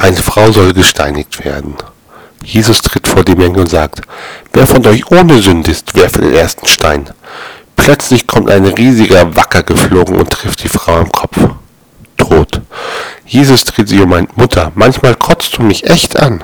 Eine Frau soll gesteinigt werden. Jesus tritt vor die Menge und sagt, wer von euch ohne Sünde ist, werfe den ersten Stein. Plötzlich kommt ein riesiger Wacker geflogen und trifft die Frau am Kopf. Tot. Jesus dreht sie um meint, Mutter. Manchmal kotzt du mich echt an.